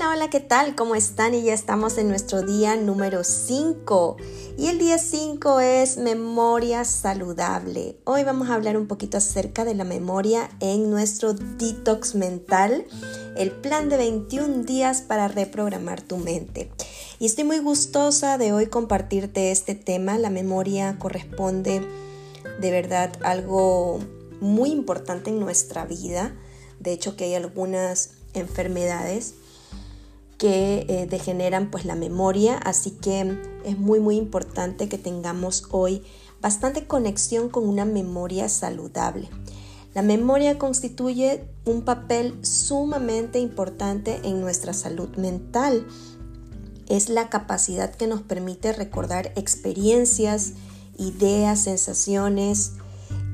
Hola, hola, ¿qué tal? ¿Cómo están? Y ya estamos en nuestro día número 5. Y el día 5 es memoria saludable. Hoy vamos a hablar un poquito acerca de la memoria en nuestro detox mental, el plan de 21 días para reprogramar tu mente. Y estoy muy gustosa de hoy compartirte este tema. La memoria corresponde de verdad algo muy importante en nuestra vida. De hecho que hay algunas enfermedades que eh, degeneran pues la memoria, así que es muy muy importante que tengamos hoy bastante conexión con una memoria saludable. La memoria constituye un papel sumamente importante en nuestra salud mental. Es la capacidad que nos permite recordar experiencias, ideas, sensaciones,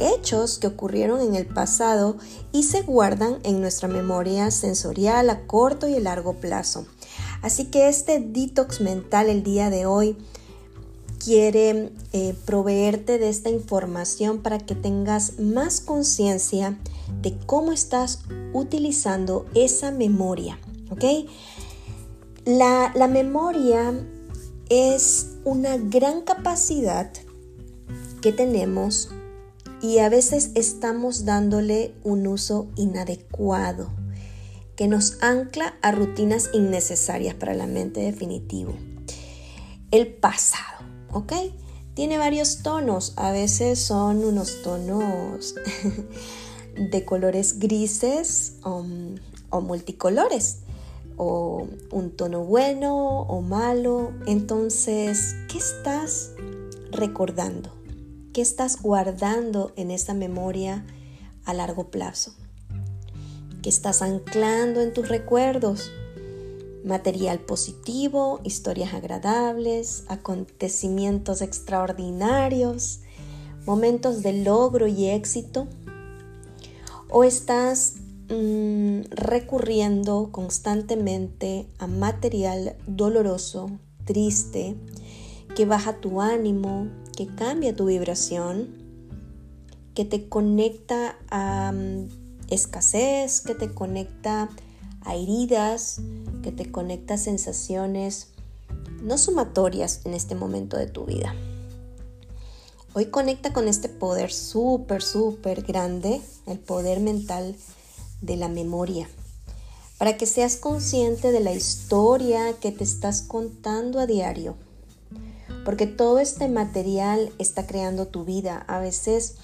hechos que ocurrieron en el pasado y se guardan en nuestra memoria sensorial a corto y a largo plazo. Así que este detox mental el día de hoy quiere eh, proveerte de esta información para que tengas más conciencia de cómo estás utilizando esa memoria. la memoria es una gran capacidad que tenemos y a veces estamos dándole un uso inadecuado que nos ancla a rutinas innecesarias para la mente definitivo. El pasado, ¿ok? Tiene varios tonos, a veces son unos tonos de colores grises um, o multicolores, o un tono bueno o malo. Entonces, ¿qué estás recordando? ¿Qué estás guardando en esa memoria a largo plazo? ¿Qué estás anclando en tus recuerdos? Material positivo, historias agradables, acontecimientos extraordinarios, momentos de logro y éxito. ¿O estás mm, recurriendo constantemente a material doloroso, triste, que baja tu ánimo, que cambia tu vibración, que te conecta a mm, escasez, que te conecta a heridas, que te conecta a sensaciones no sumatorias en este momento de tu vida. Hoy conecta con este poder súper, súper grande, el poder mental de la memoria, para que seas consciente de la historia que te estás contando a diario porque todo este material está creando tu vida. A veces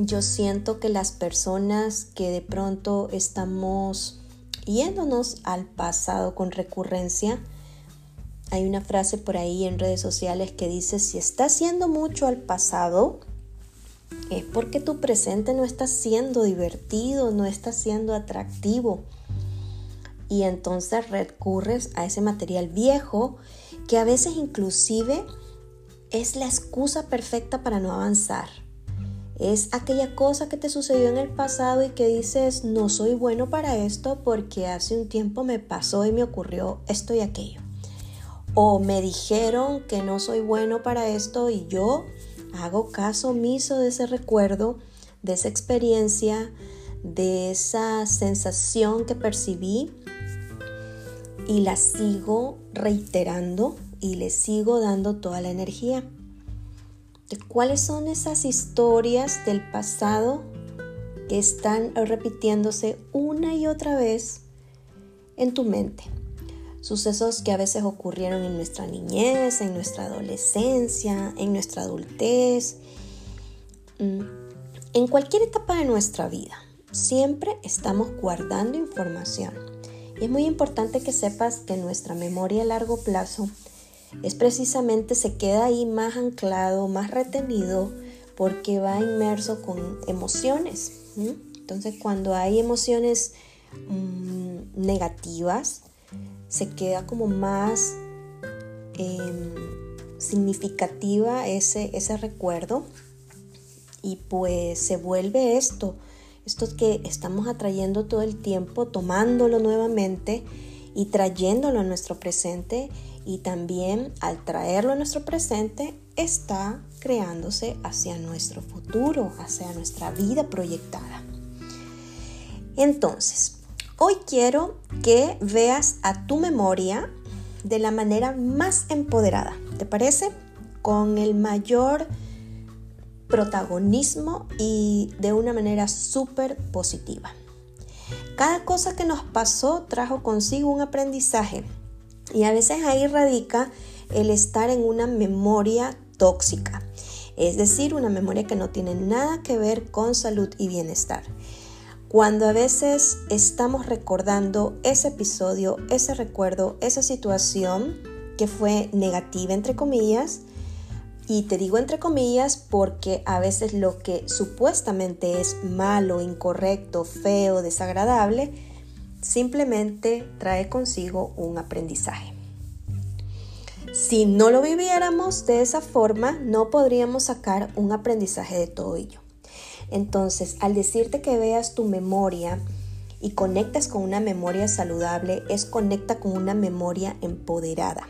yo siento que las personas que de pronto estamos yéndonos al pasado con recurrencia, hay una frase por ahí en redes sociales que dice, si estás yendo mucho al pasado, es porque tu presente no está siendo divertido, no está siendo atractivo. Y entonces recurres a ese material viejo que a veces inclusive es la excusa perfecta para no avanzar. Es aquella cosa que te sucedió en el pasado y que dices, no soy bueno para esto porque hace un tiempo me pasó y me ocurrió esto y aquello. O me dijeron que no soy bueno para esto y yo hago caso omiso de ese recuerdo, de esa experiencia, de esa sensación que percibí y la sigo reiterando y le sigo dando toda la energía. ¿De cuáles son esas historias del pasado que están repitiéndose una y otra vez en tu mente? Sucesos que a veces ocurrieron en nuestra niñez, en nuestra adolescencia, en nuestra adultez, mm, en cualquier etapa de nuestra vida. Siempre estamos guardando información. Y es muy importante que sepas que nuestra memoria a largo plazo es precisamente se queda ahí más anclado, más retenido, porque va inmerso con emociones. Entonces cuando hay emociones mm, negativas, se queda como más em, significativa ese, ese recuerdo y pues se vuelve esto, esto que estamos atrayendo todo el tiempo, tomándolo nuevamente y trayéndolo a nuestro presente y también al traerlo a nuestro presente está creándose hacia nuestro futuro, hacia nuestra vida proyectada. Entonces, Hoy quiero que veas a tu memoria de la manera más empoderada, ¿te parece? Con el mayor protagonismo y de una manera súper positiva. Cada cosa que nos pasó trajo consigo un aprendizaje y a veces ahí radica el estar en una memoria tóxica, es decir, una memoria que no tiene nada que ver con salud y bienestar. Cuando a veces estamos recordando ese episodio, ese recuerdo, esa situación que fue negativa, entre comillas, y te digo entre comillas porque a veces lo que supuestamente es malo, incorrecto, feo, desagradable, simplemente trae consigo un aprendizaje. Si no lo viviéramos de esa forma, no podríamos sacar un aprendizaje de todo ello. Entonces, al decirte que veas tu memoria y conectas con una memoria saludable, es conecta con una memoria empoderada.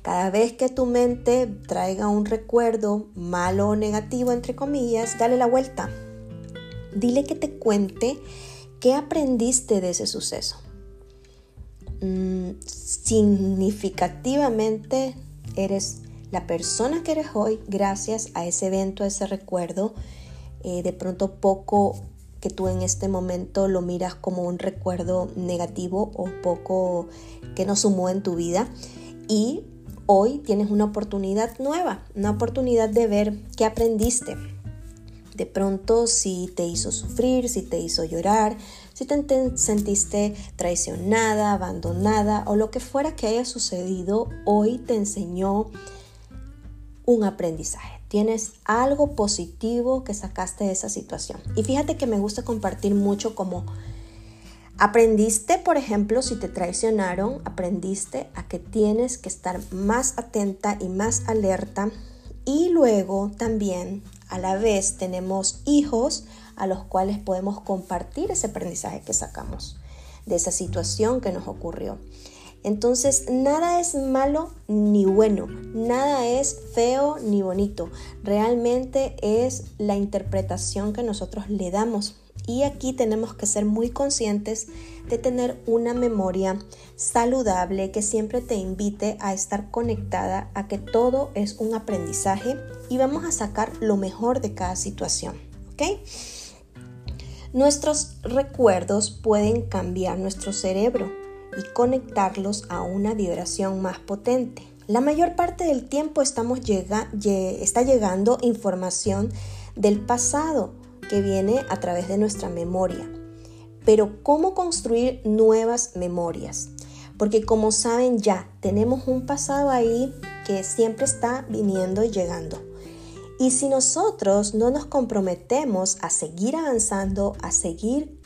Cada vez que tu mente traiga un recuerdo malo o negativo, entre comillas, dale la vuelta. Dile que te cuente qué aprendiste de ese suceso. Mm, significativamente eres la persona que eres hoy gracias a ese evento, a ese recuerdo eh, de pronto poco que tú en este momento lo miras como un recuerdo negativo o poco que no sumó en tu vida y hoy tienes una oportunidad nueva, una oportunidad de ver qué aprendiste. De pronto si te hizo sufrir, si te hizo llorar, si te sentiste traicionada, abandonada o lo que fuera que haya sucedido, hoy te enseñó un aprendizaje tienes algo positivo que sacaste de esa situación. Y fíjate que me gusta compartir mucho como aprendiste, por ejemplo, si te traicionaron, aprendiste a que tienes que estar más atenta y más alerta. Y luego también a la vez tenemos hijos a los cuales podemos compartir ese aprendizaje que sacamos de esa situación que nos ocurrió. Entonces, nada es malo ni bueno, nada es feo ni bonito. Realmente es la interpretación que nosotros le damos. Y aquí tenemos que ser muy conscientes de tener una memoria saludable que siempre te invite a estar conectada a que todo es un aprendizaje y vamos a sacar lo mejor de cada situación. Nuestros recuerdos pueden cambiar nuestro cerebro y conectarlos a una vibración más potente. La mayor parte del tiempo estamos llega, está llegando información del pasado viene a través de nuestra memoria. Pero ¿cómo construir nuevas memorias? Porque como saben ya, tenemos un pasado ahí que siempre está viniendo y llegando. Y si nosotros no nos comprometemos a seguir avanzando, a seguir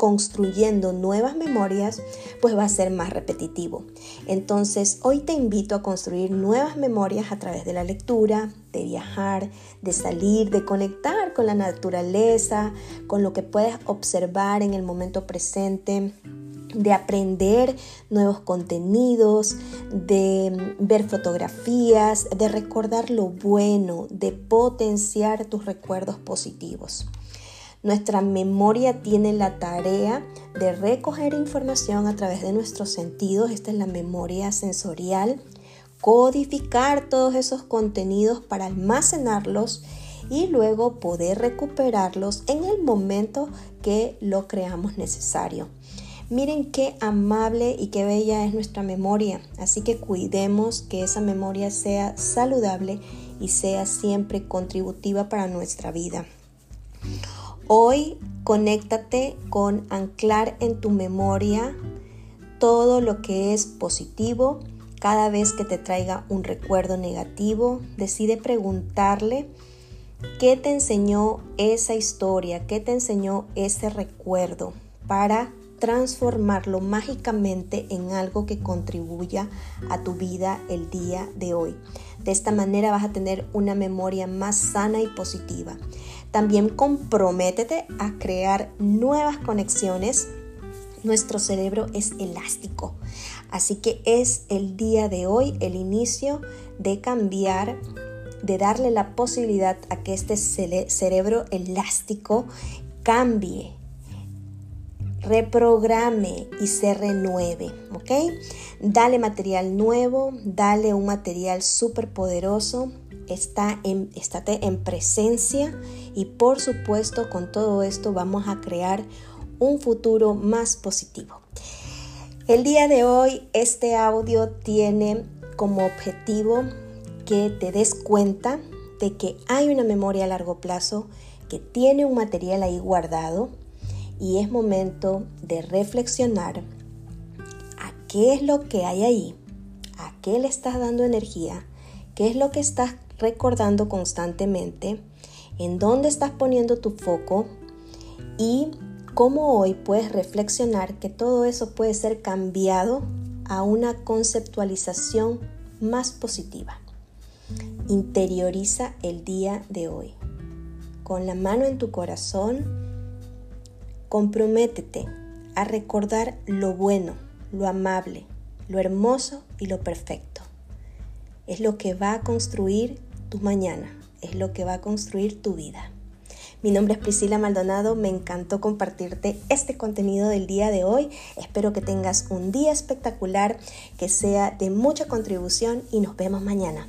construyendo nuevas memorias, pues va a ser más repetitivo. Entonces, hoy te invito a construir nuevas memorias a través de la lectura, de viajar, de salir, de conectar con la naturaleza, con lo que puedes observar en el momento presente de aprender nuevos contenidos, de ver fotografías, de recordar lo bueno, de potenciar tus recuerdos positivos. Nuestra memoria tiene la tarea de recoger información a través de nuestros sentidos. Esta es la memoria sensorial. Codificar todos esos contenidos para almacenarlos y luego poder recuperarlos en el momento que lo creamos necesario. Miren qué amable y qué bella es nuestra memoria, así que cuidemos que esa memoria sea saludable y sea siempre contributiva para nuestra vida. Hoy conéctate con anclar en tu memoria todo lo que es positivo. Cada vez que te traiga un recuerdo negativo, decide preguntarle qué te enseñó esa historia, qué te enseñó ese recuerdo para transformarlo mágicamente en algo que contribuya a tu vida el día de hoy. De esta manera vas a tener una memoria más sana y positiva. También comprométete a crear nuevas conexiones. Nuestro cerebro es elástico, así que es el día de hoy el inicio de cambiar, de darle la posibilidad a que este cerebro elástico cambie reprograme y se renueve, ¿ok? Dale material nuevo, dale un material súper poderoso, está en, estate en presencia y por supuesto con todo esto vamos a crear un futuro más positivo. El día de hoy este audio tiene como objetivo que te des cuenta de que hay una memoria a largo plazo que tiene un material ahí guardado y es momento de reflexionar a qué es lo que hay ahí, a qué le estás dando energía, qué es lo que estás recordando constantemente, en dónde estás poniendo tu foco y cómo hoy puedes reflexionar que todo eso puede ser cambiado a una conceptualización más positiva. Interioriza el día de hoy. Con la mano en tu corazón, Comprométete a recordar lo bueno, lo amable, lo hermoso y lo perfecto. Es lo que va a construir tu mañana, es lo que va a construir tu vida. Mi nombre es Priscila Maldonado, me encantó compartirte este contenido del día de hoy. Espero que tengas un día espectacular, que sea de mucha contribución y nos vemos mañana.